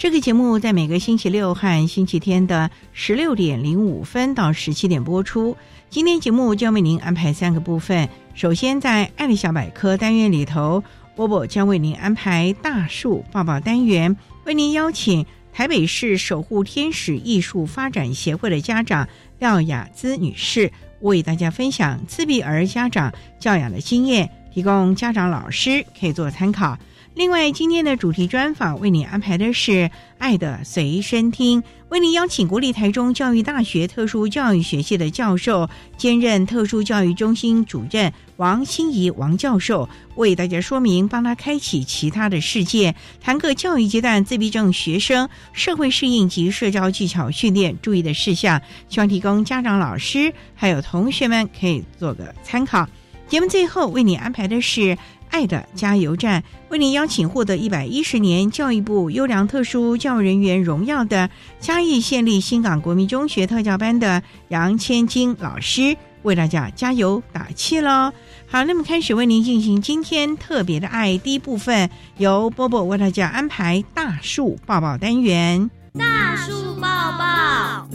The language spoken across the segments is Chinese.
这个节目在每个星期六和星期天的十六点零五分到十七点播出。今天节目将为您安排三个部分。首先，在“爱丽小百科”单元里头，波波将为您安排大树抱抱单元，为您邀请台北市守护天使艺术发展协会的家长廖雅姿女士，为大家分享自闭儿家长教养的经验，提供家长老师可以做参考。另外，今天的主题专访为你安排的是《爱的随身听》，为您邀请国立台中教育大学特殊教育学系的教授，兼任特殊教育中心主任王心怡王教授，为大家说明，帮他开启其他的世界，谈个教育阶段自闭症学生社会适应及社交技巧训练注意的事项，希望提供家长、老师还有同学们可以做个参考。节目最后为你安排的是。爱的加油站为您邀请获得一百一十年教育部优良特殊教育人员荣耀的嘉义县立新港国民中学特教班的杨千金老师，为大家加油打气喽！好，那么开始为您进行今天特别的爱第一部分，由波波为大家安排大树抱抱单元。大树抱抱，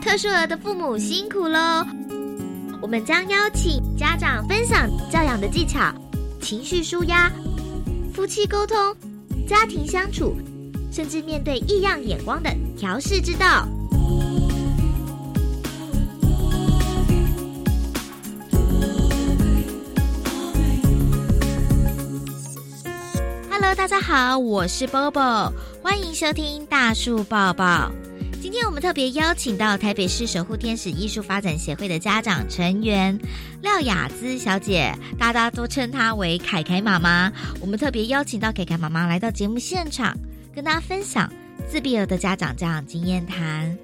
特殊儿的父母辛苦喽！我们将邀请家长分享教养的技巧、情绪舒压、夫妻沟通、家庭相处，甚至面对异样眼光的调试之道。Hello，大家好，我是 Bobo，欢迎收听大树抱抱。今天我们特别邀请到台北市守护天使艺术发展协会的家长成员廖雅姿小姐，大家都称她为凯凯妈妈。我们特别邀请到凯凯妈妈来到节目现场，跟大家分享自闭儿的家长教养经验谈。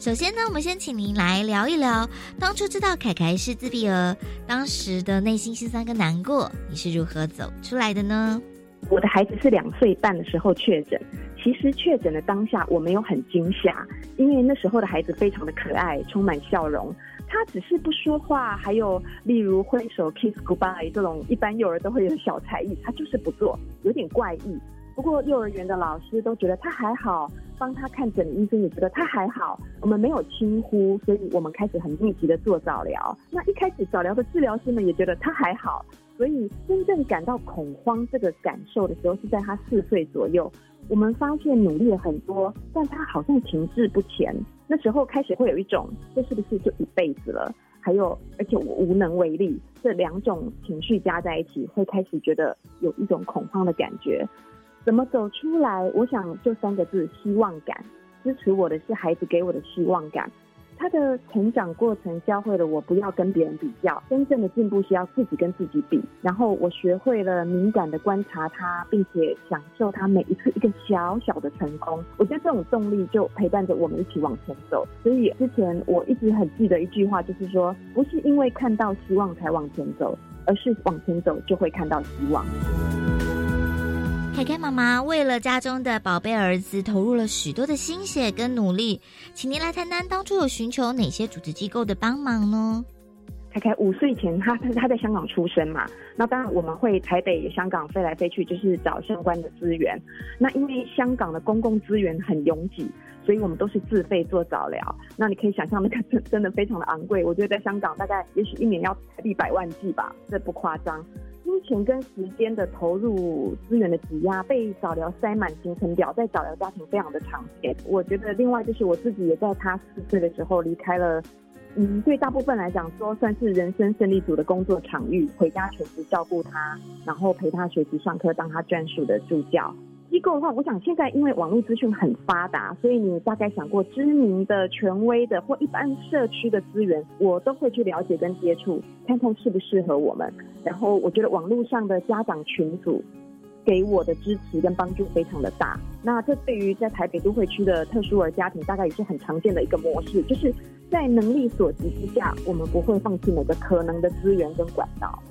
首先呢，我们先请您来聊一聊，当初知道凯凯是自闭儿，当时的内心心酸跟难过，你是如何走出来的呢？我的孩子是两岁半的时候确诊。其实确诊的当下，我没有很惊吓，因为那时候的孩子非常的可爱，充满笑容。他只是不说话，还有例如挥手 kiss goodbye 这种一般幼儿都会有的小才艺，他就是不做，有点怪异。不过幼儿园的老师都觉得他还好，帮他看诊的医生也觉得他还好。我们没有轻忽，所以我们开始很密集的做早疗。那一开始早疗的治疗师们也觉得他还好，所以真正感到恐慌这个感受的时候是在他四岁左右。我们发现努力了很多，但他好像停滞不前。那时候开始会有一种，这是不是就一辈子了？还有，而且我无能为力，这两种情绪加在一起，会开始觉得有一种恐慌的感觉。怎么走出来？我想就三个字：希望感。支持我的是孩子给我的希望感。他的成长过程教会了我不要跟别人比较，真正的进步是要自己跟自己比。然后我学会了敏感的观察他，并且享受他每一次一个小小的成功。我觉得这种动力就陪伴着我们一起往前走。所以之前我一直很记得一句话，就是说，不是因为看到希望才往前走，而是往前走就会看到希望。凯凯妈妈为了家中的宝贝儿子，投入了许多的心血跟努力，请您来谈谈当初有寻求哪些组织机构的帮忙呢？凯凯五岁前，他他他在香港出生嘛，那当然我们会台北、香港飞来飞去，就是找相关的资源。那因为香港的公共资源很拥挤，所以我们都是自费做早疗。那你可以想象，那个真真的非常的昂贵。我觉得在香港大概也许一年要台币百万计吧，这不夸张。钱跟时间的投入、资源的挤压，被早疗塞满行程表，在早疗家庭非常的常见。我觉得另外就是我自己也在他四岁的时候离开了。嗯，对大部分来讲，说算是人生胜利组的工作场域，回家全职照顾他，然后陪他学习上课，当他专属的助教。机构的话，我想现在因为网络资讯很发达，所以你大概想过知名的、权威的或一般社区的资源，我都会去了解跟接触，看看适不适合我们。然后我觉得网络上的家长群组。给我的支持跟帮助非常的大，那这对于在台北都会区的特殊儿家庭，大概也是很常见的一个模式，就是在能力所及之下，我们不会放弃每个可能的资源跟管道。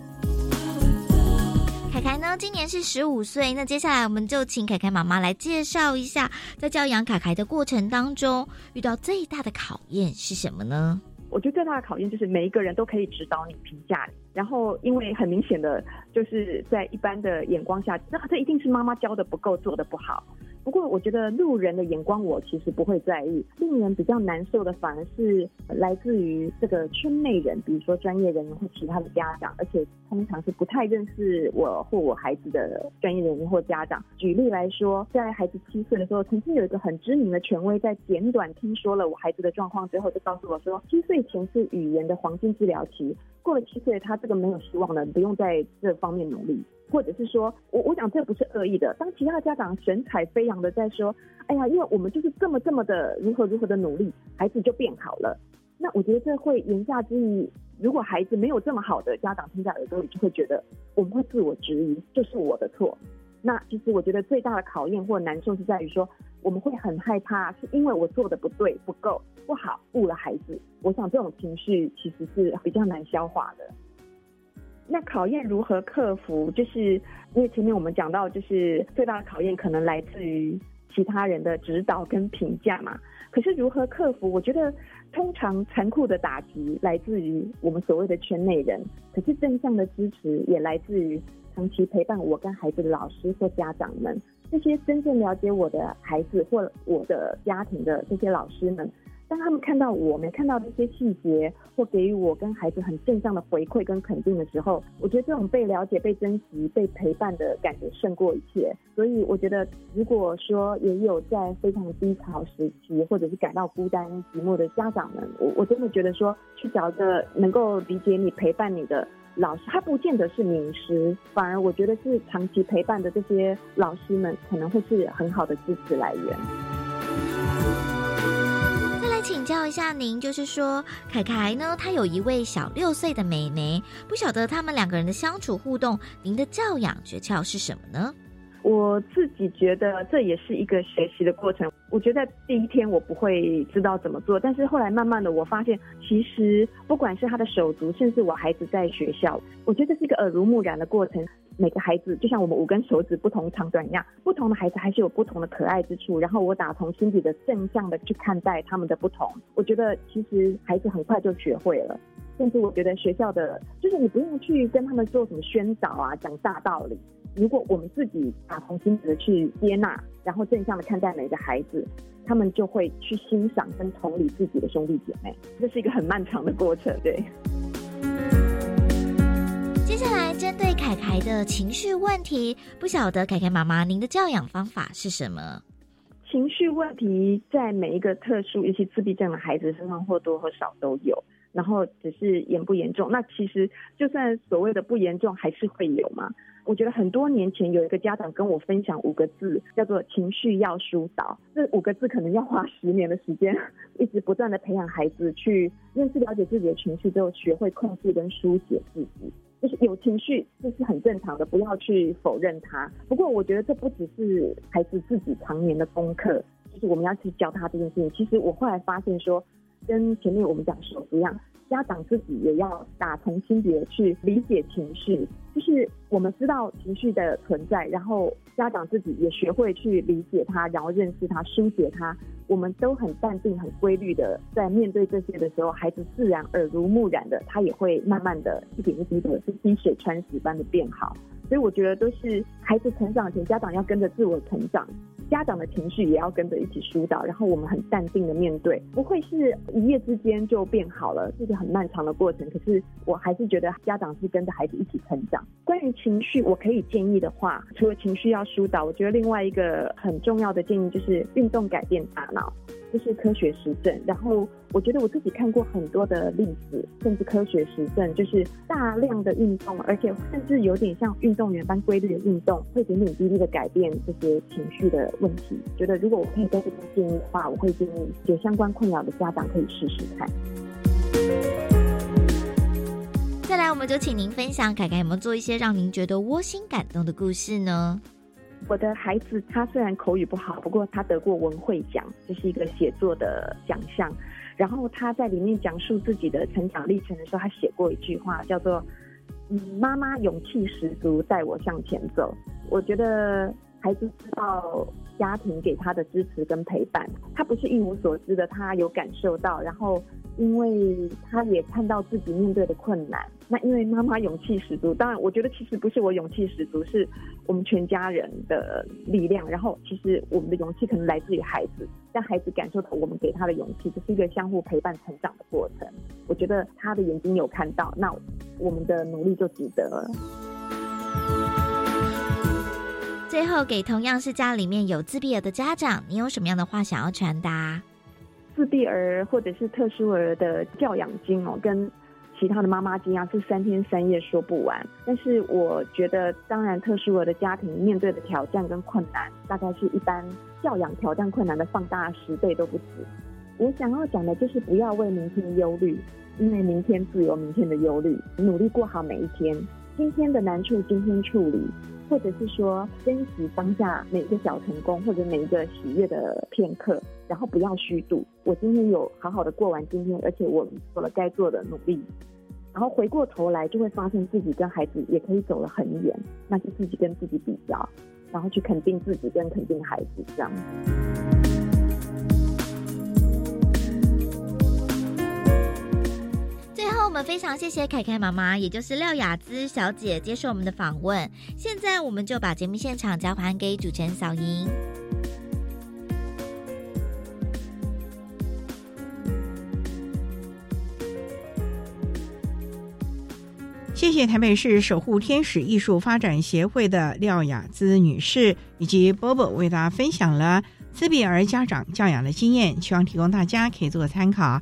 凯凯呢，今年是十五岁，那接下来我们就请凯凯妈妈来介绍一下，在教养凯凯的过程当中，遇到最大的考验是什么呢？我觉得最大的考验就是每一个人都可以指导你、评价你。然后，因为很明显的，就是在一般的眼光下，这这一定是妈妈教的不够，做的不好。不过，我觉得路人的眼光我其实不会在意，令人比较难受的反而是来自于这个圈内人，比如说专业人员或其他的家长，而且通常是不太认识我或我孩子的专业人员或家长。举例来说，在孩子七岁的时候，曾经有一个很知名的权威在简短听说了我孩子的状况之后，就告诉我说，七岁前是语言的黄金治疗期，过了七岁，他这个没有希望了，不用在这方面努力。或者是说，我我想这不是恶意的。当其他的家长神采飞扬的在说，哎呀，因为我们就是这么这么的如何如何的努力，孩子就变好了。那我觉得这会言下之意，如果孩子没有这么好的家长听在耳朵里，就会觉得我们会自我质疑，就是我的错。那其实我觉得最大的考验或难受是在于说，我们会很害怕，是因为我做的不对、不够、不好，误了孩子。我想这种情绪其实是比较难消化的。那考验如何克服？就是因为前面我们讲到，就是最大的考验可能来自于其他人的指导跟评价嘛。可是如何克服？我觉得通常残酷的打击来自于我们所谓的圈内人，可是正向的支持也来自于长期陪伴我跟孩子的老师或家长们，这些真正了解我的孩子或我的家庭的这些老师们。当他们看到我没看到的一些细节，或给予我跟孩子很正向的回馈跟肯定的时候，我觉得这种被了解、被珍惜、被陪伴的感觉胜过一切。所以，我觉得如果说也有在非常低潮时期，或者是感到孤单寂寞的家长们，我我真的觉得说，去找一个能够理解你、陪伴你的老师，他不见得是名师，反而我觉得是长期陪伴的这些老师们，可能会是很好的支持来源。请教一下您，就是说凯凯呢，他有一位小六岁的妹妹，不晓得他们两个人的相处互动，您的教养诀窍是什么呢？我自己觉得这也是一个学习的过程。我觉得第一天我不会知道怎么做，但是后来慢慢的我发现，其实不管是他的手足，甚至我孩子在学校，我觉得是一个耳濡目染的过程。每个孩子就像我们五根手指不同长短一样，不同的孩子还是有不同的可爱之处。然后我打从心底的正向的去看待他们的不同，我觉得其实孩子很快就学会了。甚至我觉得学校的，就是你不用去跟他们做什么宣导啊，讲大道理。如果我们自己打从心底的去接纳，然后正向的看待每个孩子，他们就会去欣赏跟同理自己的兄弟姐妹。这是一个很漫长的过程，对。接下来，针对凯凯的情绪问题，不晓得凯凯妈妈您的教养方法是什么？情绪问题在每一个特殊，尤其自闭症的孩子身上或多或少都有，然后只是严不严重。那其实就算所谓的不严重，还是会有嘛？我觉得很多年前有一个家长跟我分享五个字，叫做情绪要疏导。这五个字可能要花十年的时间，一直不断的培养孩子去认识、了解自己的情绪，之后学会控制跟书写自己。就是有情绪，这是很正常的，不要去否认他。不过，我觉得这不只是孩子自己常年的功课，就是我们要去教他这件事情。其实我后来发现说，跟前面我们讲手足一样，家长自己也要打从心底去理解情绪，就是我们知道情绪的存在，然后家长自己也学会去理解它，然后认识它，疏解它。我们都很淡定、很规律的在面对这些的时候，孩子自然耳濡目染的，他也会慢慢的一点一滴的，是滴水穿石般的变好。所以我觉得都是孩子成长前，家长要跟着自我成长。家长的情绪也要跟着一起疏导，然后我们很淡定的面对，不会是一夜之间就变好了，是个很漫长的过程。可是我还是觉得家长是跟着孩子一起成长。关于情绪，我可以建议的话，除了情绪要疏导，我觉得另外一个很重要的建议就是运动改变大脑。这是科学实证，然后我觉得我自己看过很多的例子，甚至科学实证，就是大量的运动，而且甚至有点像运动员般规律的运动，会点点滴滴的改变这些情绪的问题。觉得如果我可以给这边建议的话，我会建议有相关困扰的家长可以试试看。再来，我们就请您分享，凯凯有没有做一些让您觉得窝心感动的故事呢？我的孩子他虽然口语不好，不过他得过文汇奖，这是一个写作的奖项。然后他在里面讲述自己的成长历程的时候，他写过一句话，叫做“嗯，妈妈勇气十足带我向前走”。我觉得孩子知道家庭给他的支持跟陪伴，他不是一无所知的，他有感受到，然后。因为他也看到自己面对的困难，那因为妈妈勇气十足，当然我觉得其实不是我勇气十足，是我们全家人的力量。然后其实我们的勇气可能来自于孩子，让孩子感受到我们给他的勇气，这是一个相互陪伴成长的过程。我觉得他的眼睛有看到，那我们的努力就值得了。最后，给同样是家里面有自闭儿的家长，你有什么样的话想要传达？自闭儿或者是特殊儿的教养经哦，跟其他的妈妈经啊是三天三夜说不完。但是我觉得，当然特殊儿的家庭面对的挑战跟困难，大概是一般教养挑战困难的放大十倍都不止。我想要讲的就是不要为明天忧虑，因为明天自有明天的忧虑，努力过好每一天。今天的难处今天处理，或者是说珍惜当下每一个小成功，或者每一个喜悦的片刻。然后不要虚度，我今天有好好的过完今天，而且我做了该做的努力，然后回过头来就会发现自己跟孩子也可以走了很远，那就自己跟自己比较，然后去肯定自己跟肯定孩子这样。子我们非常谢谢凯凯妈妈，也就是廖雅姿小姐接受我们的访问。现在，我们就把节目现场交还给主持人小莹。谢谢台北市守护天使艺术发展协会的廖雅姿女士以及波波为大家分享了自闭儿家长教养的经验，希望提供大家可以做参考。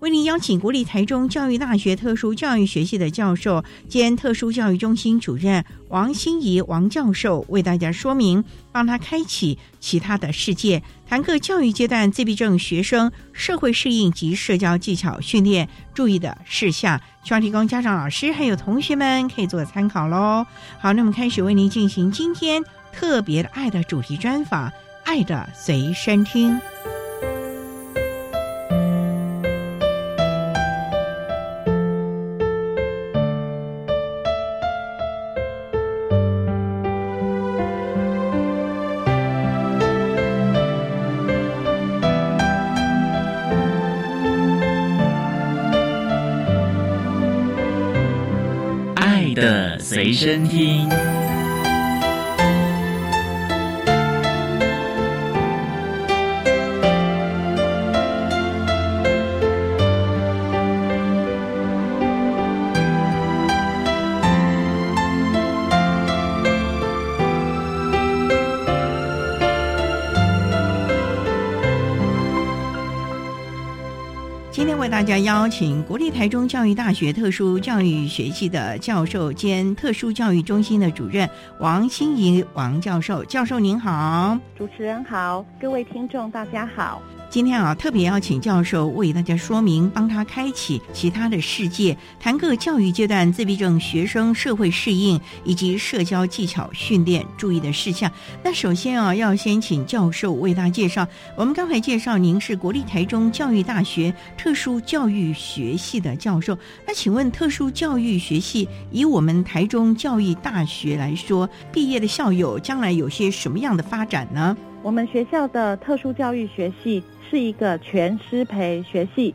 为您邀请国立台中教育大学特殊教育学系的教授兼特殊教育中心主任王心怡王教授为大家说明，帮他开启其他的世界，谈课教育阶段自闭症学生社会适应及社交技巧训练注意的事项，希望提供家长、老师还有同学们可以做参考喽。好，那么开始为您进行今天特别的爱的主题专访，《爱的随身听》。身听。邀请国立台中教育大学特殊教育学系的教授兼特殊教育中心的主任王心怡王教授，教授您好，主持人好，各位听众大家好。今天啊，特别邀请教授为大家说明，帮他开启其他的世界，谈个教育阶段自闭症学生社会适应以及社交技巧训练注意的事项。那首先啊，要先请教授为大家介绍。我们刚才介绍您是国立台中教育大学特殊教育学系的教授。那请问，特殊教育学系以我们台中教育大学来说，毕业的校友将来有些什么样的发展呢？我们学校的特殊教育学系。是一个全师培学系。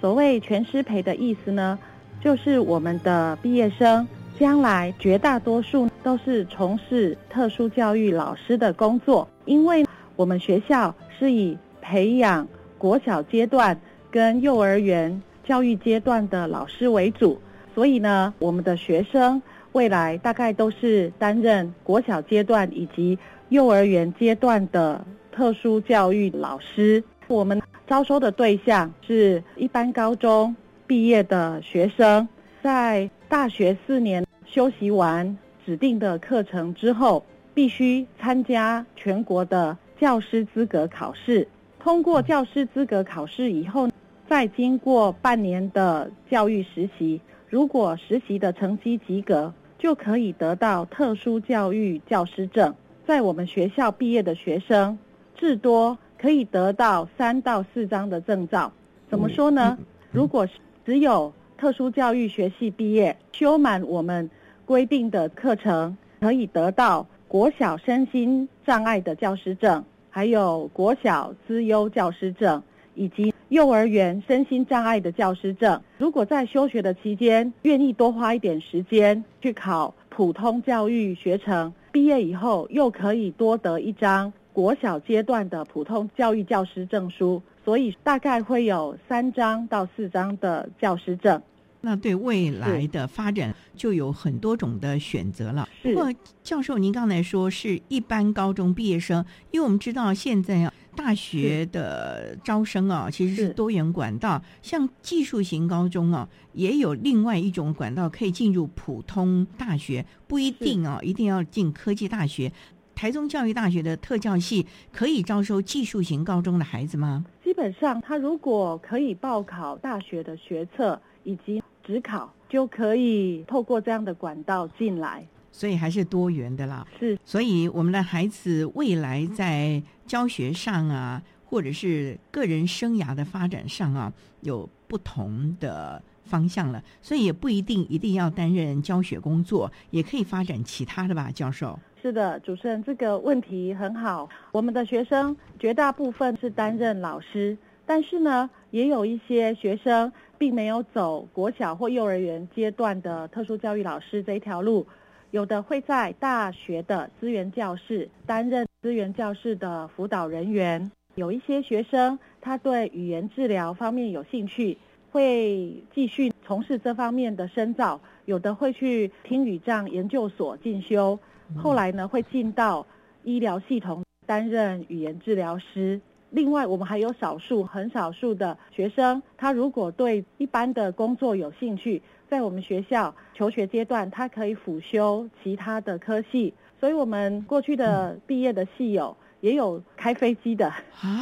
所谓全师培的意思呢，就是我们的毕业生将来绝大多数都是从事特殊教育老师的工作。因为我们学校是以培养国小阶段跟幼儿园教育阶段的老师为主，所以呢，我们的学生未来大概都是担任国小阶段以及幼儿园阶段的特殊教育老师。我们招收的对象是一般高中毕业的学生，在大学四年修习完指定的课程之后，必须参加全国的教师资格考试。通过教师资格考试以后，再经过半年的教育实习，如果实习的成绩及格，就可以得到特殊教育教师证。在我们学校毕业的学生，至多。可以得到三到四张的证照，怎么说呢？如果只有特殊教育学系毕业，修满我们规定的课程，可以得到国小身心障碍的教师证，还有国小资优教师证，以及幼儿园身心障碍的教师证。如果在休学的期间，愿意多花一点时间去考普通教育学程，毕业以后又可以多得一张。国小阶段的普通教育教师证书，所以大概会有三张到四张的教师证。那对未来的发展就有很多种的选择了。不过，教授，您刚才说是一般高中毕业生，因为我们知道现在啊，大学的招生啊，其实是多元管道，像技术型高中啊，也有另外一种管道可以进入普通大学，不一定啊，一定要进科技大学。台中教育大学的特教系可以招收技术型高中的孩子吗？基本上，他如果可以报考大学的学测以及职考，就可以透过这样的管道进来。所以还是多元的啦。是，所以我们的孩子未来在教学上啊，或者是个人生涯的发展上啊，有不同的方向了。所以也不一定一定要担任教学工作，也可以发展其他的吧，教授。是的，主持人这个问题很好。我们的学生绝大部分是担任老师，但是呢，也有一些学生并没有走国小或幼儿园阶段的特殊教育老师这一条路，有的会在大学的资源教室担任资源教室的辅导人员。有一些学生他对语言治疗方面有兴趣，会继续从事这方面的深造。有的会去听语障研究所进修。后来呢，会进到医疗系统担任语言治疗师。另外，我们还有少数、很少数的学生，他如果对一般的工作有兴趣，在我们学校求学阶段，他可以辅修其他的科系。所以，我们过去的毕业的系友也有开飞机的，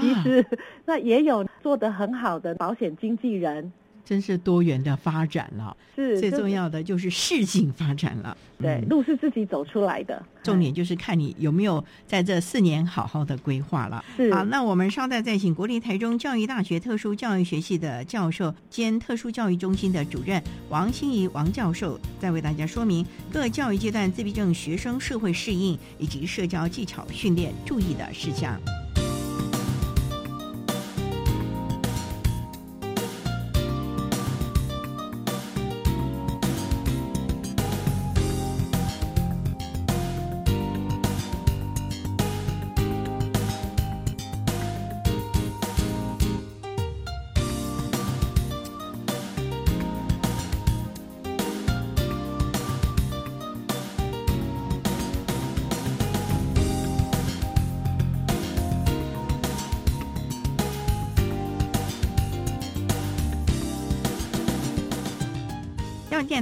其实 那也有做得很好的保险经纪人。真是多元的发展了，是最重要的就是适性发展了。对，路是自己走出来的，重点就是看你有没有在这四年好好的规划了。是好，那我们稍待再请国立台中教育大学特殊教育学系的教授兼特殊教育中心的主任王心怡王教授，再为大家说明各教育阶段自闭症学生社会适应以及社交技巧训练注意的事项。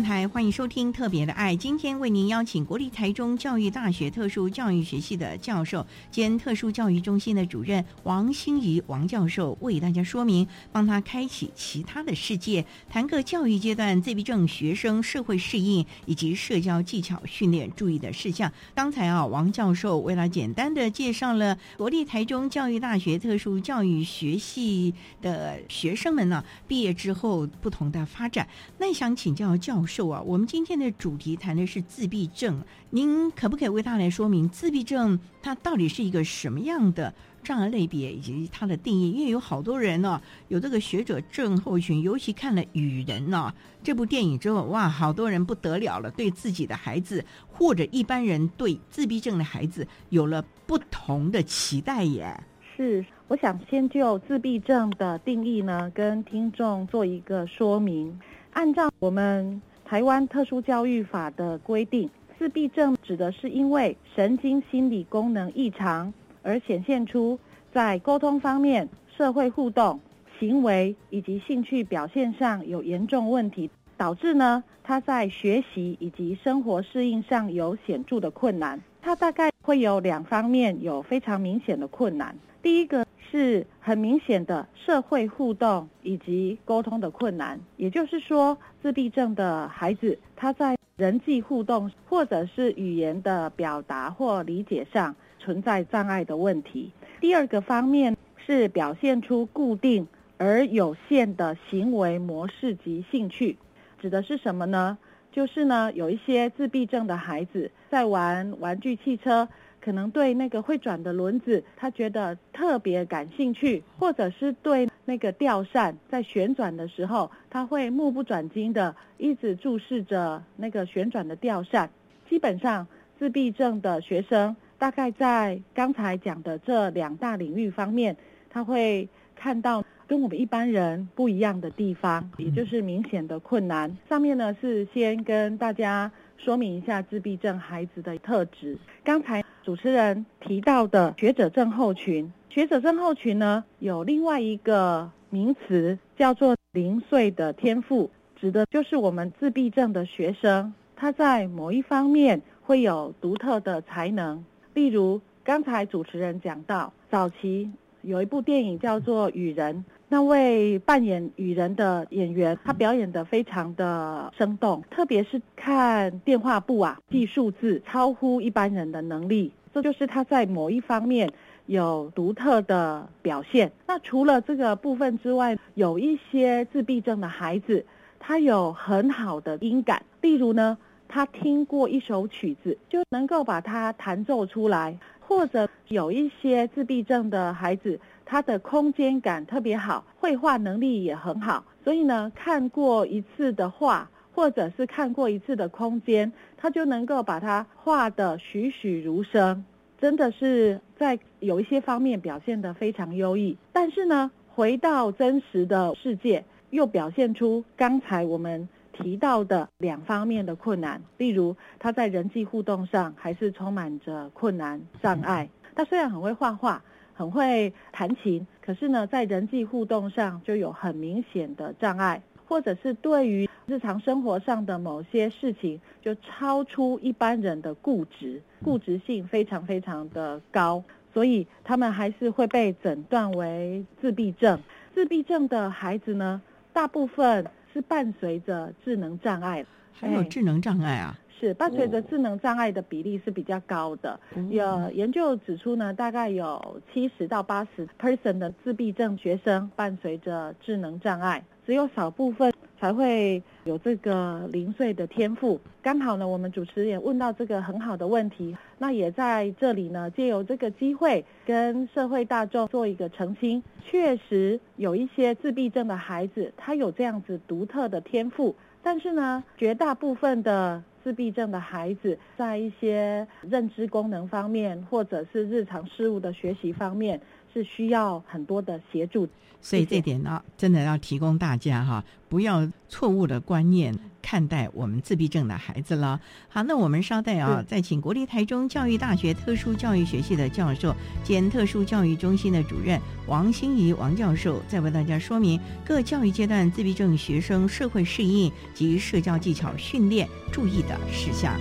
台，欢迎收听《特别的爱》。今天为您邀请国立台中教育大学特殊教育学系的教授兼特殊教育中心的主任王欣怡王教授，为大家说明，帮他开启其他的世界，谈个教育阶段自闭症学生社会适应以及社交技巧训练注意的事项。刚才啊，王教授为了简单的介绍了国立台中教育大学特殊教育学系的学生们呢，毕业之后不同的发展。那想请教教授啊，我们今天的主题谈的是自闭症，您可不可以为大家来说明自闭症它到底是一个什么样的障碍类别以及它的定义？因为有好多人呢，有这个学者症候群，尤其看了《雨人》呢这部电影之后，哇，好多人不得了了，对自己的孩子或者一般人对自闭症的孩子有了不同的期待耶。是，我想先就自闭症的定义呢，跟听众做一个说明。按照我们台湾特殊教育法的规定，自闭症指的是因为神经心理功能异常而显现出在沟通方面、社会互动、行为以及兴趣表现上有严重问题，导致呢他在学习以及生活适应上有显著的困难。他大概会有两方面有非常明显的困难。第一个是很明显的社会互动以及沟通的困难，也就是说，自闭症的孩子他在人际互动或者是语言的表达或理解上存在障碍的问题。第二个方面是表现出固定而有限的行为模式及兴趣，指的是什么呢？就是呢，有一些自闭症的孩子在玩玩具汽车。可能对那个会转的轮子，他觉得特别感兴趣，或者是对那个吊扇在旋转的时候，他会目不转睛的一直注视着那个旋转的吊扇。基本上，自闭症的学生大概在刚才讲的这两大领域方面，他会看到跟我们一般人不一样的地方，也就是明显的困难。上面呢是先跟大家说明一下自闭症孩子的特质。刚才。主持人提到的学者症候群，学者症候群呢有另外一个名词叫做零碎的天赋，指的就是我们自闭症的学生，他在某一方面会有独特的才能。例如刚才主持人讲到，早期有一部电影叫做《雨人》，那位扮演雨人的演员，他表演的非常的生动，特别是看电话簿啊，记数字超乎一般人的能力。这就是他在某一方面有独特的表现。那除了这个部分之外，有一些自闭症的孩子，他有很好的音感。例如呢，他听过一首曲子，就能够把它弹奏出来；或者有一些自闭症的孩子，他的空间感特别好，绘画能力也很好。所以呢，看过一次的画。或者是看过一次的空间，他就能够把它画得栩栩如生，真的是在有一些方面表现得非常优异。但是呢，回到真实的世界，又表现出刚才我们提到的两方面的困难。例如，他在人际互动上还是充满着困难障碍。他虽然很会画画，很会弹琴，可是呢，在人际互动上就有很明显的障碍。或者是对于日常生活上的某些事情，就超出一般人的固执，固执性非常非常的高，所以他们还是会被诊断为自闭症。自闭症的孩子呢，大部分是伴随着智能障碍，还有智能障碍啊，是伴随着智能障碍的比例是比较高的。有研究指出呢，大概有七十到八十 percent 的自闭症学生伴随着智能障碍。只有少部分才会有这个零碎的天赋。刚好呢，我们主持人也问到这个很好的问题，那也在这里呢，借由这个机会跟社会大众做一个澄清。确实有一些自闭症的孩子，他有这样子独特的天赋，但是呢，绝大部分的自闭症的孩子，在一些认知功能方面，或者是日常事物的学习方面。是需要很多的协助。所以这点呢，真的要提供大家哈，不要错误的观念看待我们自闭症的孩子了。好，那我们稍待啊，再请国立台中教育大学特殊教育学系的教授兼特殊教育中心的主任王心怡王教授，再为大家说明各教育阶段自闭症学生社会适应及社交技巧训练注意的事项。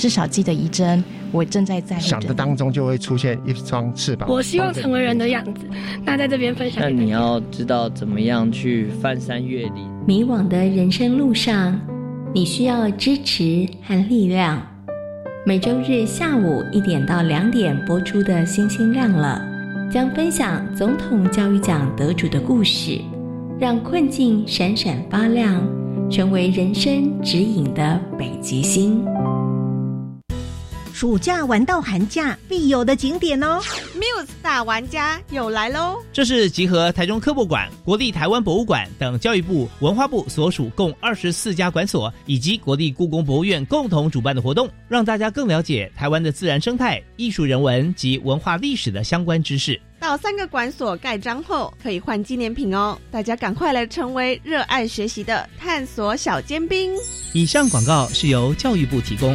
至少记得一针，我正在在想的当中就会出现一双翅膀。我希望成为人的样子。那在这边分享。那你要知道怎么样去翻山越岭。迷惘的人生路上，你需要支持和力量。每周日下午一点到两点播出的《星星亮了》，将分享总统教育奖得主的故事，让困境闪闪发亮，成为人生指引的北极星。暑假玩到寒假必有的景点哦！Muse 大玩家又来喽！这是集合台中科博馆、国立台湾博物馆等教育部、文化部所属共二十四家馆所，以及国立故宫博物院共同主办的活动，让大家更了解台湾的自然生态、艺术人文及文化历史的相关知识。到三个馆所盖章后，可以换纪念品哦！大家赶快来成为热爱学习的探索小尖兵。以上广告是由教育部提供。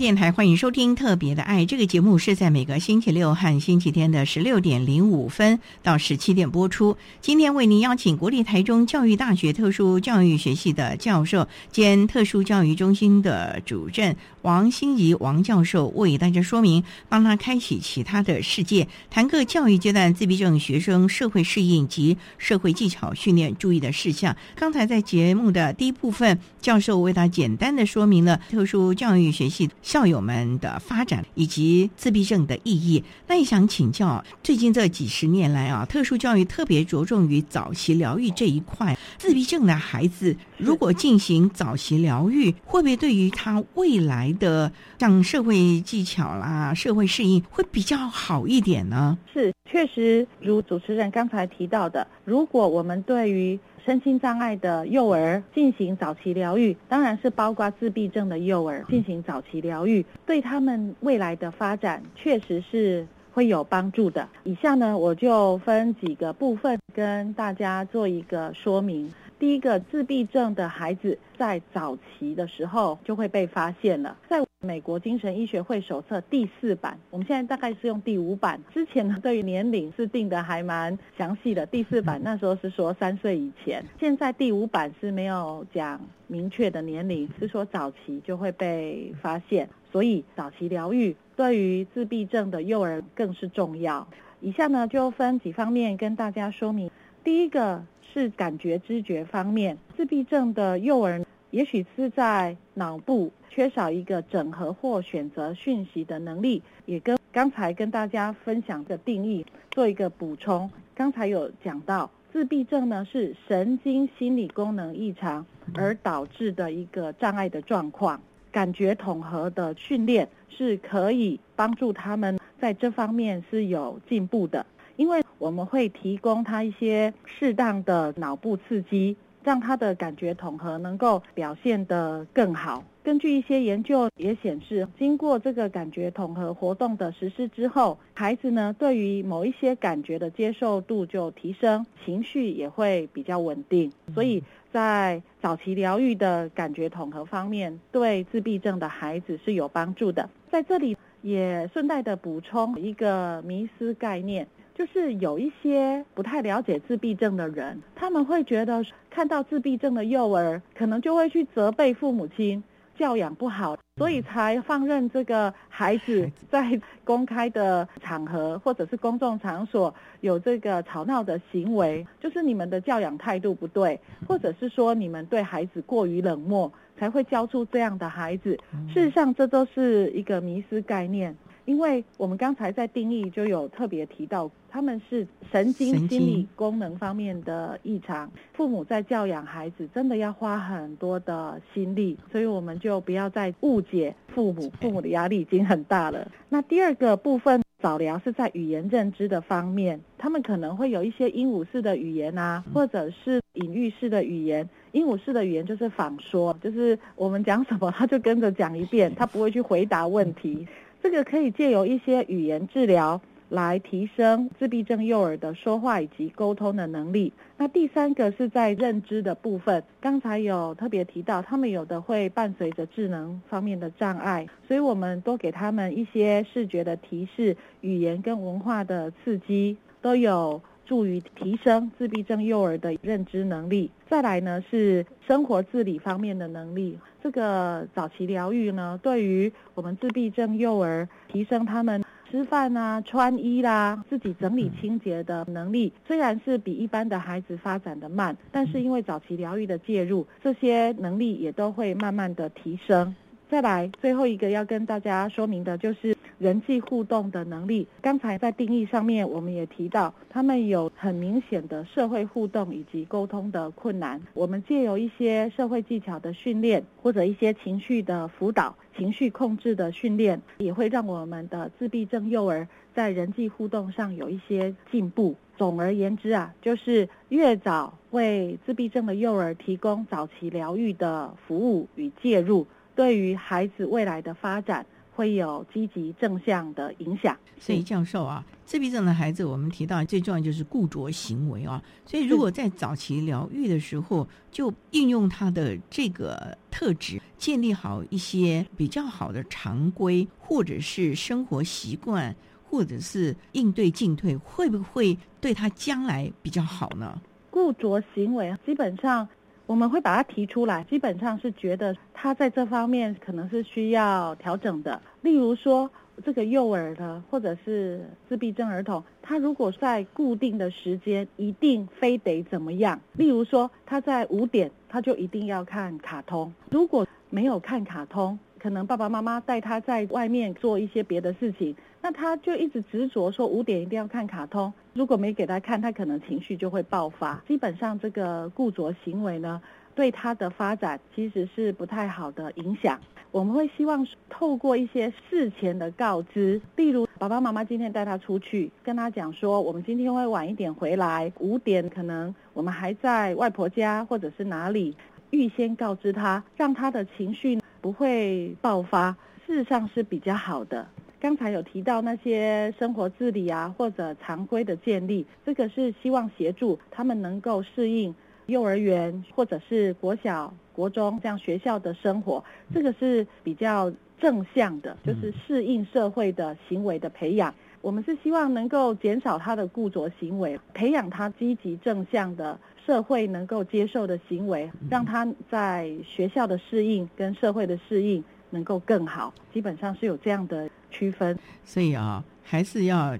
电台欢迎收听《特别的爱》这个节目，是在每个星期六和星期天的十六点零五分到十七点播出。今天为您邀请国立台中教育大学特殊教育学系的教授兼特殊教育中心的主任王心怡王教授，为大家说明，帮他开启其他的世界，谈个教育阶段自闭症学生社会适应及社会技巧训练注意的事项。刚才在节目的第一部分，教授为他简单的说明了特殊教育学系。校友们的发展以及自闭症的意义，那也想请教，最近这几十年来啊，特殊教育特别着重于早期疗愈这一块。自闭症的孩子如果进行早期疗愈，会不会对于他未来的像社会技巧啦、社会适应会比较好一点呢？是，确实如主持人刚才提到的，如果我们对于身心障碍的幼儿进行早期疗愈，当然是包括自闭症的幼儿进行早期疗愈，对他们未来的发展确实是会有帮助的。以下呢，我就分几个部分跟大家做一个说明。第一个，自闭症的孩子在早期的时候就会被发现了。在美国精神医学会手册第四版，我们现在大概是用第五版。之前呢，对于年龄是定的还蛮详细的。第四版那时候是说三岁以前，现在第五版是没有讲明确的年龄，是说早期就会被发现。所以早期疗愈对于自闭症的幼儿更是重要。以下呢就分几方面跟大家说明。第一个。是感觉知觉方面，自闭症的幼儿也许是在脑部缺少一个整合或选择讯息的能力，也跟刚才跟大家分享的定义做一个补充。刚才有讲到，自闭症呢是神经心理功能异常，而导致的一个障碍的状况。感觉统合的训练是可以帮助他们在这方面是有进步的，因为我们会提供他一些适当的脑部刺激，让他的感觉统合能够表现得更好。根据一些研究也显示，经过这个感觉统合活动的实施之后，孩子呢对于某一些感觉的接受度就提升，情绪也会比较稳定。所以在早期疗愈的感觉统合方面，对自闭症的孩子是有帮助的。在这里也顺带的补充一个迷思概念。就是有一些不太了解自闭症的人，他们会觉得看到自闭症的幼儿，可能就会去责备父母亲。教养不好，所以才放任这个孩子在 公开的场合或者是公众场所有这个吵闹的行为，就是你们的教养态度不对，或者是说你们对孩子过于冷漠，才会教出这样的孩子。事实上，这都是一个迷失概念。因为我们刚才在定义就有特别提到，他们是神经心理功能方面的异常，父母在教养孩子真的要花很多的心力，所以我们就不要再误解父母，父母的压力已经很大了。那第二个部分早疗是在语言认知的方面，他们可能会有一些鹦鹉式的语言啊，或者是隐喻式的语言。鹦鹉式的语言就是仿说，就是我们讲什么他就跟着讲一遍，他不会去回答问题。这个可以借由一些语言治疗来提升自闭症幼儿的说话以及沟通的能力。那第三个是在认知的部分，刚才有特别提到，他们有的会伴随着智能方面的障碍，所以我们多给他们一些视觉的提示、语言跟文化的刺激，都有助于提升自闭症幼儿的认知能力。再来呢是生活自理方面的能力。这个早期疗愈呢，对于我们自闭症幼儿提升他们吃饭啊、穿衣啦、自己整理清洁的能力，虽然是比一般的孩子发展的慢，但是因为早期疗愈的介入，这些能力也都会慢慢的提升。再来，最后一个要跟大家说明的就是人际互动的能力。刚才在定义上面，我们也提到，他们有很明显的社会互动以及沟通的困难。我们借由一些社会技巧的训练，或者一些情绪的辅导、情绪控制的训练，也会让我们的自闭症幼儿在人际互动上有一些进步。总而言之啊，就是越早为自闭症的幼儿提供早期疗愈的服务与介入。对于孩子未来的发展会有积极正向的影响。所以，教授啊，自闭症的孩子，我们提到最重要就是固着行为啊。所以，如果在早期疗愈的时候，就应用他的这个特质，建立好一些比较好的常规，或者是生活习惯，或者是应对进退，会不会对他将来比较好呢？固着行为基本上。我们会把它提出来，基本上是觉得他在这方面可能是需要调整的。例如说，这个幼儿的或者是自闭症儿童，他如果在固定的时间一定非得怎么样？例如说，他在五点他就一定要看卡通，如果没有看卡通，可能爸爸妈妈带他在外面做一些别的事情。那他就一直执着说五点一定要看卡通，如果没给他看，他可能情绪就会爆发。基本上这个固着行为呢，对他的发展其实是不太好的影响。我们会希望透过一些事前的告知，例如爸爸妈妈今天带他出去，跟他讲说我们今天会晚一点回来，五点可能我们还在外婆家或者是哪里，预先告知他，让他的情绪不会爆发，事实上是比较好的。刚才有提到那些生活自理啊，或者常规的建立，这个是希望协助他们能够适应幼儿园或者是国小、国中这样学校的生活，这个是比较正向的，就是适应社会的行为的培养。我们是希望能够减少他的固着行为，培养他积极正向的社会能够接受的行为，让他在学校的适应跟社会的适应能够更好。基本上是有这样的。区分，所以啊，还是要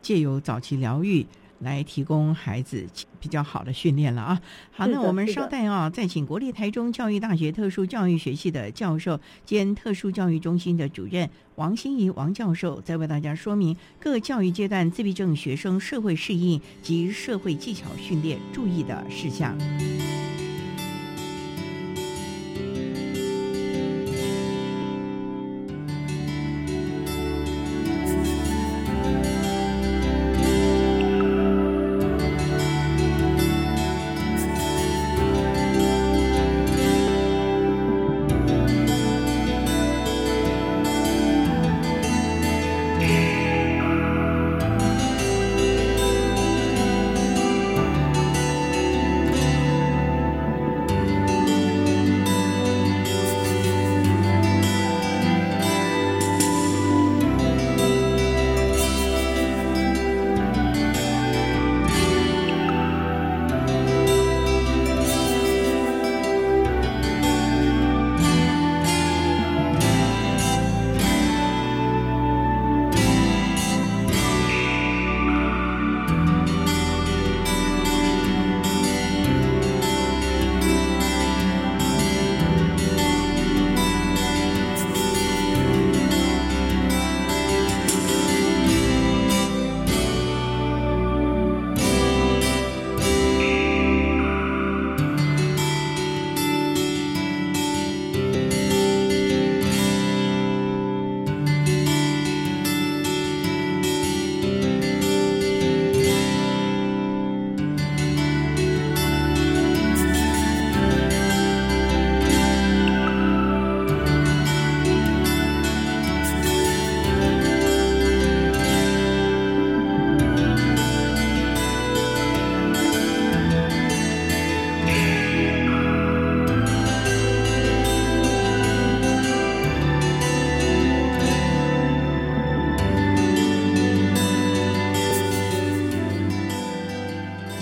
借由早期疗愈来提供孩子比较好的训练了啊。好，那我们稍待啊，再请国立台中教育大学特殊教育学系的教授兼特殊教育中心的主任王心怡王教授，再为大家说明各教育阶段自闭症学生社会适应及社会技巧训练注意的事项。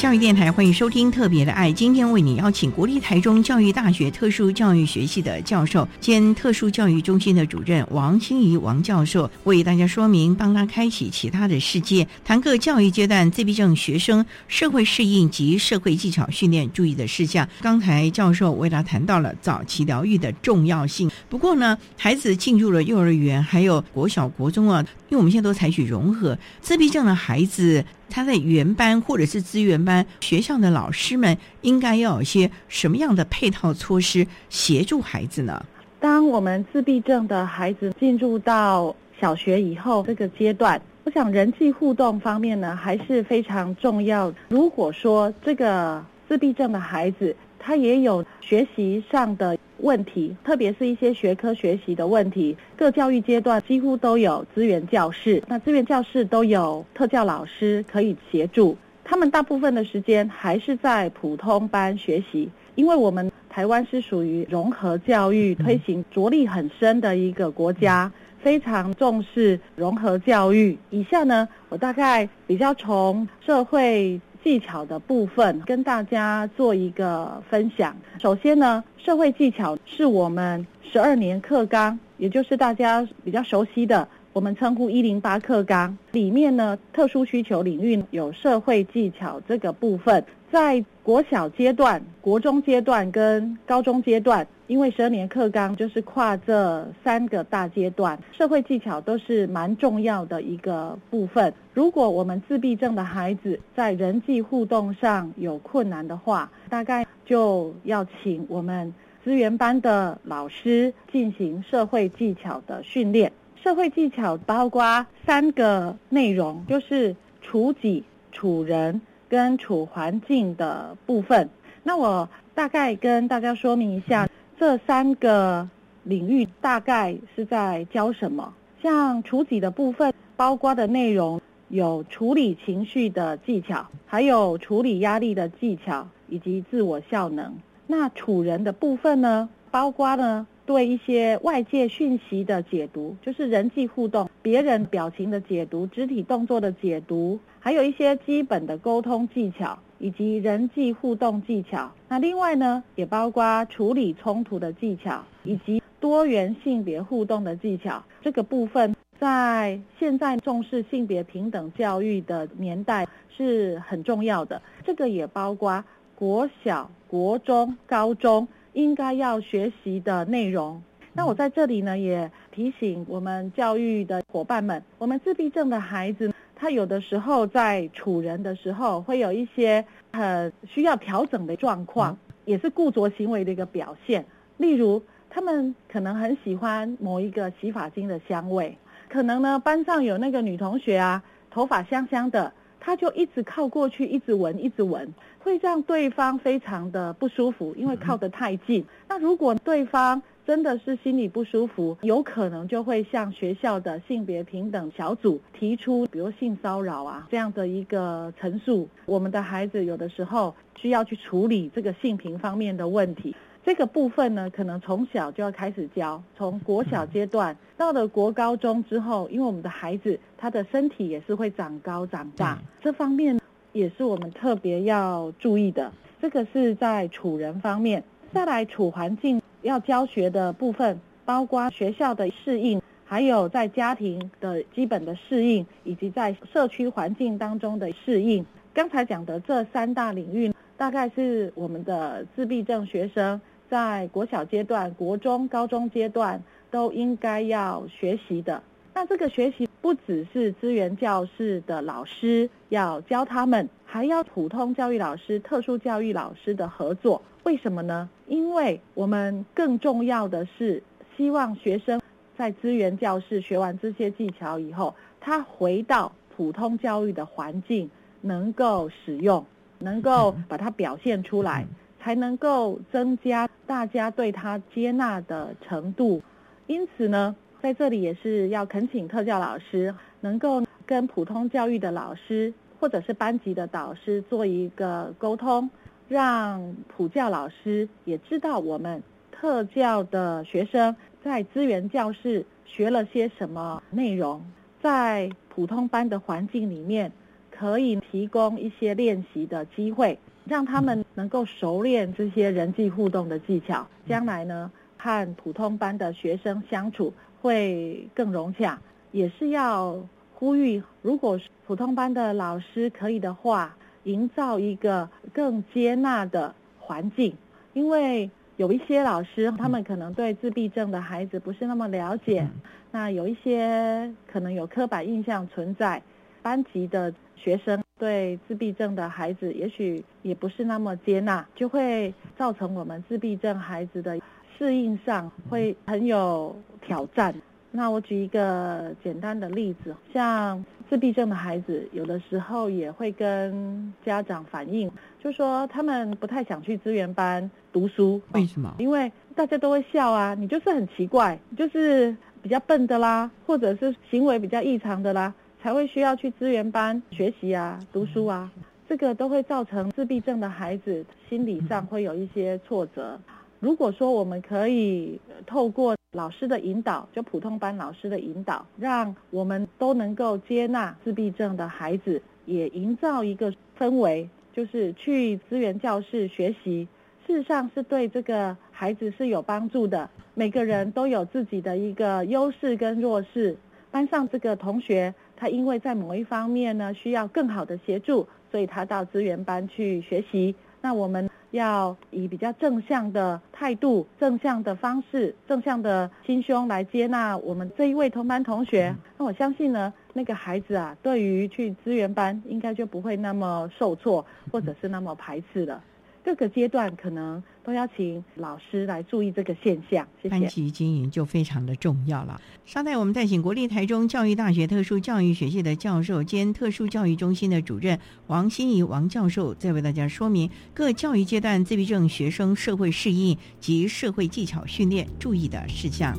教育电台，欢迎收听《特别的爱》。今天为你邀请国立台中教育大学特殊教育学系的教授兼特殊教育中心的主任王心怡王教授，为大家说明，帮他开启其他的世界，谈各教育阶段自闭症学生社会适应及社会技巧训练注意的事项。刚才教授为他谈到了早期疗愈的重要性。不过呢，孩子进入了幼儿园，还有国小、国中啊，因为我们现在都采取融合，自闭症的孩子。他在原班或者是资源班学校的老师们，应该要有一些什么样的配套措施协助孩子呢？当我们自闭症的孩子进入到小学以后这个阶段，我想人际互动方面呢还是非常重要。如果说这个自闭症的孩子，他也有学习上的问题，特别是一些学科学习的问题。各教育阶段几乎都有资源教室，那资源教室都有特教老师可以协助。他们大部分的时间还是在普通班学习，因为我们台湾是属于融合教育推行着力很深的一个国家，非常重视融合教育。以下呢，我大概比较从社会。技巧的部分跟大家做一个分享。首先呢，社会技巧是我们十二年课纲，也就是大家比较熟悉的，我们称呼一零八课纲里面呢，特殊需求领域有社会技巧这个部分。在国小阶段、国中阶段跟高中阶段，因为十二年课纲就是跨这三个大阶段，社会技巧都是蛮重要的一个部分。如果我们自闭症的孩子在人际互动上有困难的话，大概就要请我们资源班的老师进行社会技巧的训练。社会技巧包括三个内容，就是处己、处人。跟处环境的部分，那我大概跟大家说明一下，这三个领域大概是在教什么。像处己的部分，包括的内容有处理情绪的技巧，还有处理压力的技巧，以及自我效能。那处人的部分呢，包括呢对一些外界讯息的解读，就是人际互动，别人表情的解读，肢体动作的解读。还有一些基本的沟通技巧以及人际互动技巧。那另外呢，也包括处理冲突的技巧以及多元性别互动的技巧。这个部分在现在重视性别平等教育的年代是很重要的。这个也包括国小、国中、高中应该要学习的内容。那我在这里呢，也提醒我们教育的伙伴们，我们自闭症的孩子。他有的时候在处人的时候，会有一些很需要调整的状况，也是固着行为的一个表现。例如，他们可能很喜欢某一个洗发精的香味，可能呢班上有那个女同学啊，头发香香的，他就一直靠过去，一直闻，一直闻，会让对方非常的不舒服，因为靠得太近。那如果对方真的是心里不舒服，有可能就会向学校的性别平等小组提出，比如性骚扰啊这样的一个陈述。我们的孩子有的时候需要去处理这个性平方面的问题，这个部分呢，可能从小就要开始教，从国小阶段到了国高中之后，因为我们的孩子他的身体也是会长高长大，这方面也是我们特别要注意的。这个是在处人方面，再来处环境。要教学的部分，包括学校的适应，还有在家庭的基本的适应，以及在社区环境当中的适应。刚才讲的这三大领域，大概是我们的自闭症学生在国小阶段、国中、高中阶段都应该要学习的。那这个学习不只是资源教室的老师要教他们，还要普通教育老师、特殊教育老师的合作。为什么呢？因为我们更重要的是希望学生在资源教室学完这些技巧以后，他回到普通教育的环境，能够使用，能够把它表现出来，才能够增加大家对他接纳的程度。因此呢，在这里也是要恳请特教老师能够跟普通教育的老师或者是班级的导师做一个沟通。让普教老师也知道我们特教的学生在资源教室学了些什么内容，在普通班的环境里面可以提供一些练习的机会，让他们能够熟练这些人际互动的技巧，将来呢和普通班的学生相处会更融洽。也是要呼吁，如果普通班的老师可以的话，营造一个更接纳的环境，因为有一些老师他们可能对自闭症的孩子不是那么了解，那有一些可能有刻板印象存在，班级的学生对自闭症的孩子也许也不是那么接纳，就会造成我们自闭症孩子的适应上会很有挑战。那我举一个简单的例子，像自闭症的孩子，有的时候也会跟家长反映，就说他们不太想去资源班读书。为什么？因为大家都会笑啊，你就是很奇怪，就是比较笨的啦，或者是行为比较异常的啦，才会需要去资源班学习啊、读书啊。这个都会造成自闭症的孩子心理上会有一些挫折。如果说我们可以透过老师的引导，就普通班老师的引导，让我们都能够接纳自闭症的孩子，也营造一个氛围，就是去资源教室学习，事实上是对这个孩子是有帮助的。每个人都有自己的一个优势跟弱势，班上这个同学他因为在某一方面呢需要更好的协助，所以他到资源班去学习。那我们。要以比较正向的态度、正向的方式、正向的心胸来接纳我们这一位同班同学。那我相信呢，那个孩子啊，对于去资源班，应该就不会那么受挫，或者是那么排斥了。各个阶段可能都要请老师来注意这个现象。谢谢。班级经营就非常的重要了。稍待，我们再请国立台中教育大学特殊教育学系的教授兼特殊教育中心的主任王心怡王教授，再为大家说明各教育阶段自闭症学生社会适应及社会技巧训练注意的事项。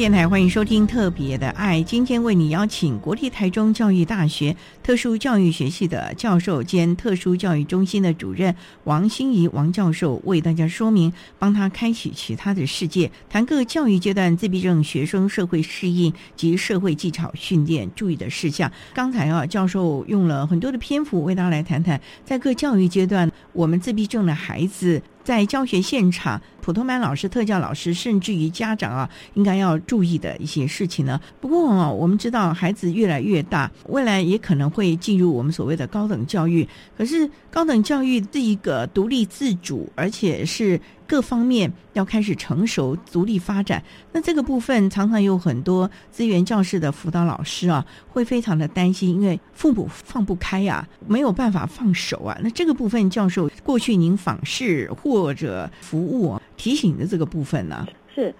电台欢迎收听《特别的爱》，今天为你邀请国立台中教育大学特殊教育学系的教授兼特殊教育中心的主任王心怡王教授，为大家说明，帮他开启其他的世界，谈各教育阶段自闭症学生社会适应及社会技巧训练注意的事项。刚才啊，教授用了很多的篇幅为大家来谈谈，在各教育阶段，我们自闭症的孩子。在教学现场，普通班老师、特教老师，甚至于家长啊，应该要注意的一些事情呢？不过啊，我们知道孩子越来越大，未来也可能会进入我们所谓的高等教育。可是高等教育这一个独立自主，而且是。各方面要开始成熟、独立发展，那这个部分常常有很多资源教室的辅导老师啊，会非常的担心，因为父母放不开呀，没有办法放手啊。那这个部分，教授过去您访视或者服务提醒的这个部分呢？是，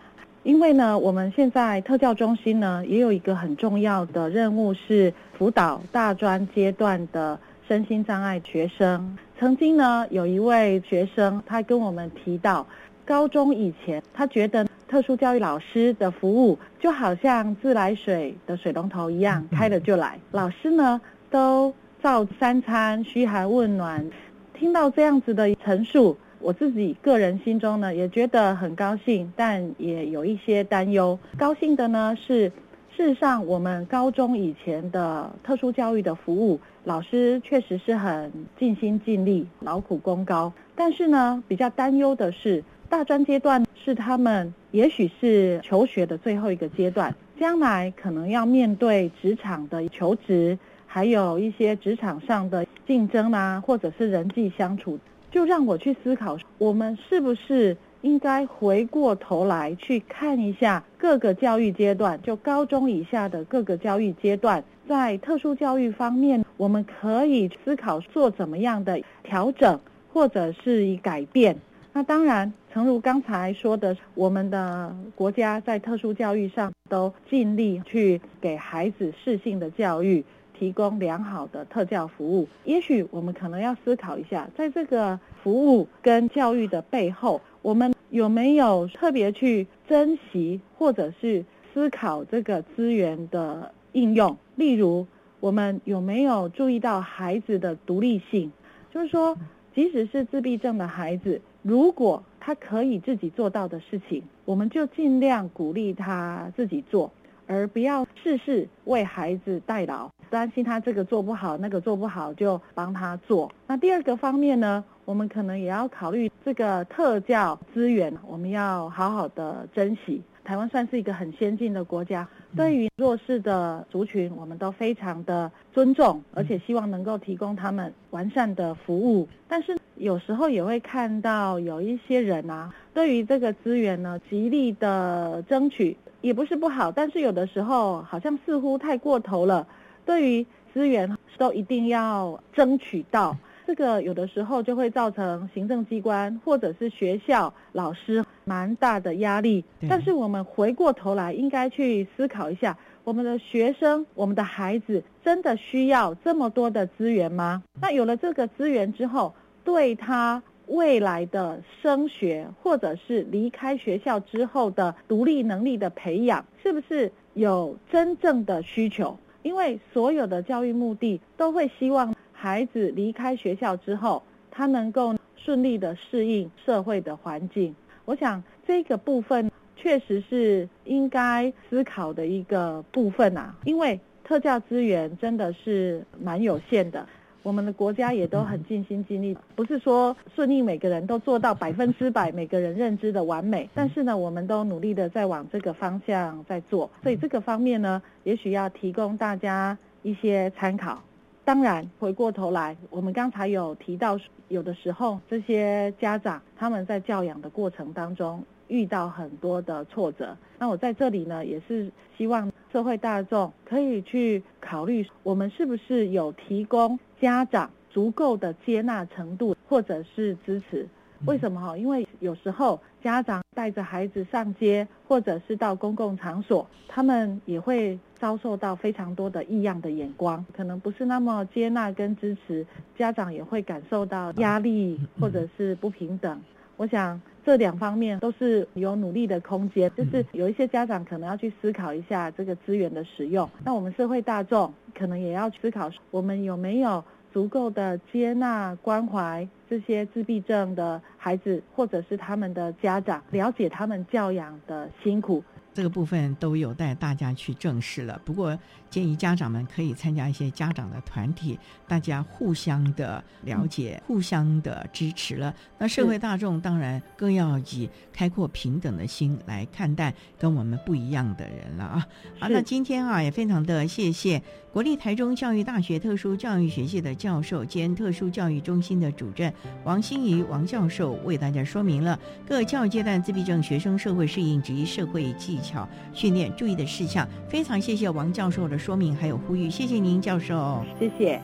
因为呢，我们现在特教中心呢，也有一个很重要的任务是辅导大专阶段的身心障碍学生。曾经呢，有一位学生，他跟我们提到，高中以前，他觉得特殊教育老师的服务就好像自来水的水龙头一样，开了就来。老师呢，都照三餐嘘寒问暖。听到这样子的陈述，我自己个人心中呢，也觉得很高兴，但也有一些担忧。高兴的呢是。事实上，我们高中以前的特殊教育的服务老师确实是很尽心尽力、劳苦功高。但是呢，比较担忧的是，大专阶段是他们也许是求学的最后一个阶段，将来可能要面对职场的求职，还有一些职场上的竞争啊，或者是人际相处，就让我去思考，我们是不是？应该回过头来去看一下各个教育阶段，就高中以下的各个教育阶段，在特殊教育方面，我们可以思考做怎么样的调整，或者是以改变。那当然，诚如刚才说的，我们的国家在特殊教育上都尽力去给孩子适性的教育。提供良好的特教服务，也许我们可能要思考一下，在这个服务跟教育的背后，我们有没有特别去珍惜或者是思考这个资源的应用？例如，我们有没有注意到孩子的独立性？就是说，即使是自闭症的孩子，如果他可以自己做到的事情，我们就尽量鼓励他自己做。而不要事事为孩子代劳，担心他这个做不好，那个做不好就帮他做。那第二个方面呢，我们可能也要考虑这个特教资源，我们要好好的珍惜。台湾算是一个很先进的国家，对于弱势的族群，我们都非常的尊重，而且希望能够提供他们完善的服务。但是有时候也会看到有一些人啊，对于这个资源呢，极力的争取。也不是不好，但是有的时候好像似乎太过头了。对于资源都一定要争取到，这个有的时候就会造成行政机关或者是学校老师蛮大的压力。但是我们回过头来应该去思考一下，我们的学生、我们的孩子真的需要这么多的资源吗？那有了这个资源之后，对他。未来的升学，或者是离开学校之后的独立能力的培养，是不是有真正的需求？因为所有的教育目的都会希望孩子离开学校之后，他能够顺利的适应社会的环境。我想这个部分确实是应该思考的一个部分啊，因为特教资源真的是蛮有限的。我们的国家也都很尽心尽力，不是说顺利每个人都做到百分之百，每个人认知的完美。但是呢，我们都努力的在往这个方向在做，所以这个方面呢，也许要提供大家一些参考。当然，回过头来，我们刚才有提到，有的时候这些家长他们在教养的过程当中遇到很多的挫折。那我在这里呢，也是希望社会大众可以去考虑，我们是不是有提供。家长足够的接纳程度，或者是支持，为什么哈？因为有时候家长带着孩子上街，或者是到公共场所，他们也会遭受到非常多的异样的眼光，可能不是那么接纳跟支持，家长也会感受到压力或者是不平等。我想这两方面都是有努力的空间，就是有一些家长可能要去思考一下这个资源的使用。那我们社会大众可能也要思考，我们有没有足够的接纳关怀这些自闭症的孩子，或者是他们的家长，了解他们教养的辛苦，这个部分都有待大家去正视了。不过建议家长们可以参加一些家长的团体，大家互相的了解、互相的支持了。那社会大众当然更要以开阔平等的心来看待跟我们不一样的人了啊！好，那今天啊也非常的谢谢国立台中教育大学特殊教育学系的教授兼特殊教育中心的主任王心怡王教授为大家说明了各教育阶段自闭症学生社会适应及社会技巧训练注意的事项。非常谢谢王教授的说明还有呼吁，谢谢您教授，谢谢。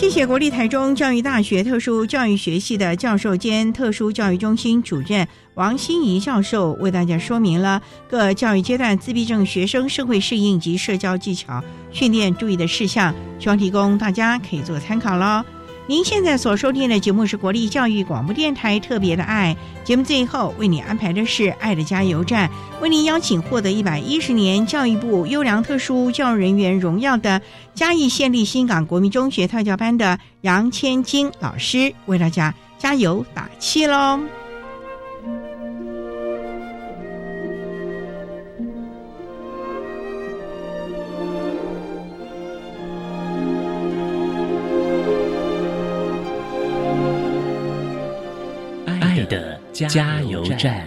谢谢国立台中教育大学特殊教育学系的教授兼特殊教育中心主任王欣怡教授为大家说明了各教育阶段自闭症学生社会适应及社交技巧训练注意的事项，希望提供大家可以做参考喽。您现在所收听的节目是国立教育广播电台特别的爱节目，最后为你安排的是爱的加油站，为您邀请获得一百一十年教育部优良特殊教育人员荣耀的嘉义县立新港国民中学特教班的杨千金老师，为大家加油打气喽。加油站。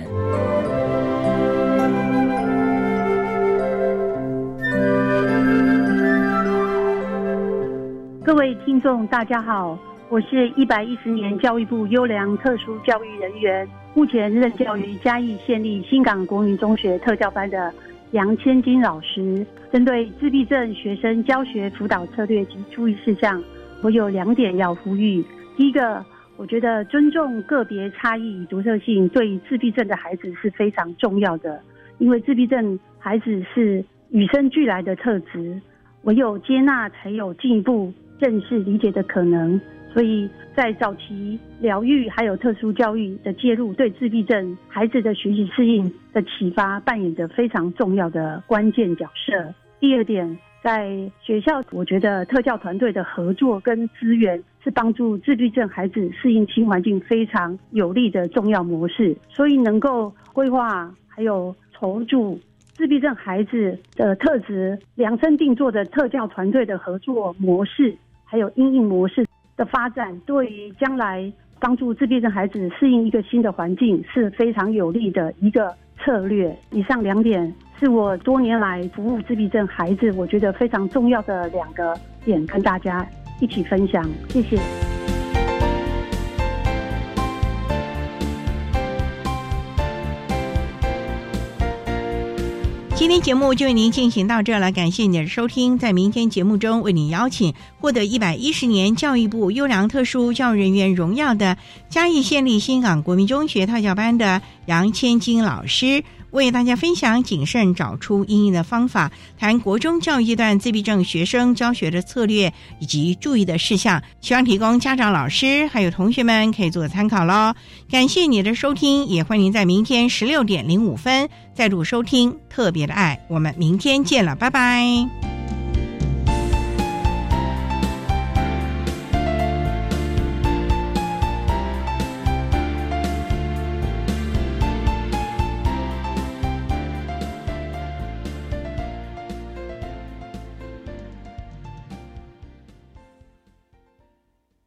各位听众，大家好，我是一百一十年教育部优良特殊教育人员，目前任教于嘉义县立新港国民中学特教班的杨千金老师。针对自闭症学生教学辅导策略及注意事项，我有两点要呼吁。第一个，我觉得尊重个别差异与独特性，对于自闭症的孩子是非常重要的，因为自闭症孩子是与生俱来的特质，唯有接纳，才有进一步。正视理解的可能，所以在早期疗愈还有特殊教育的介入，对自闭症孩子的学习适应的启发扮演着非常重要的关键角色。第二点，在学校，我觉得特教团队的合作跟资源是帮助自闭症孩子适应新环境非常有利的重要模式，所以能够规划还有筹组。自闭症孩子的特质量身定做的特教团队的合作模式。还有应用模式的发展，对于将来帮助自闭症孩子适应一个新的环境是非常有利的一个策略。以上两点是我多年来服务自闭症孩子，我觉得非常重要的两个点，跟大家一起分享。谢谢。今天节目就为您进行到这了，感谢您的收听。在明天节目中，为您邀请获得一百一十年教育部优良特殊教育人员荣耀的嘉义县立新港国民中学特教班的杨千金老师。为大家分享谨慎找出阴影的方法，谈国中教育阶段自闭症学生教学的策略以及注意的事项，希望提供家长、老师还有同学们可以做参考喽。感谢你的收听，也欢迎在明天十六点零五分再度收听特别的爱。我们明天见了，拜拜。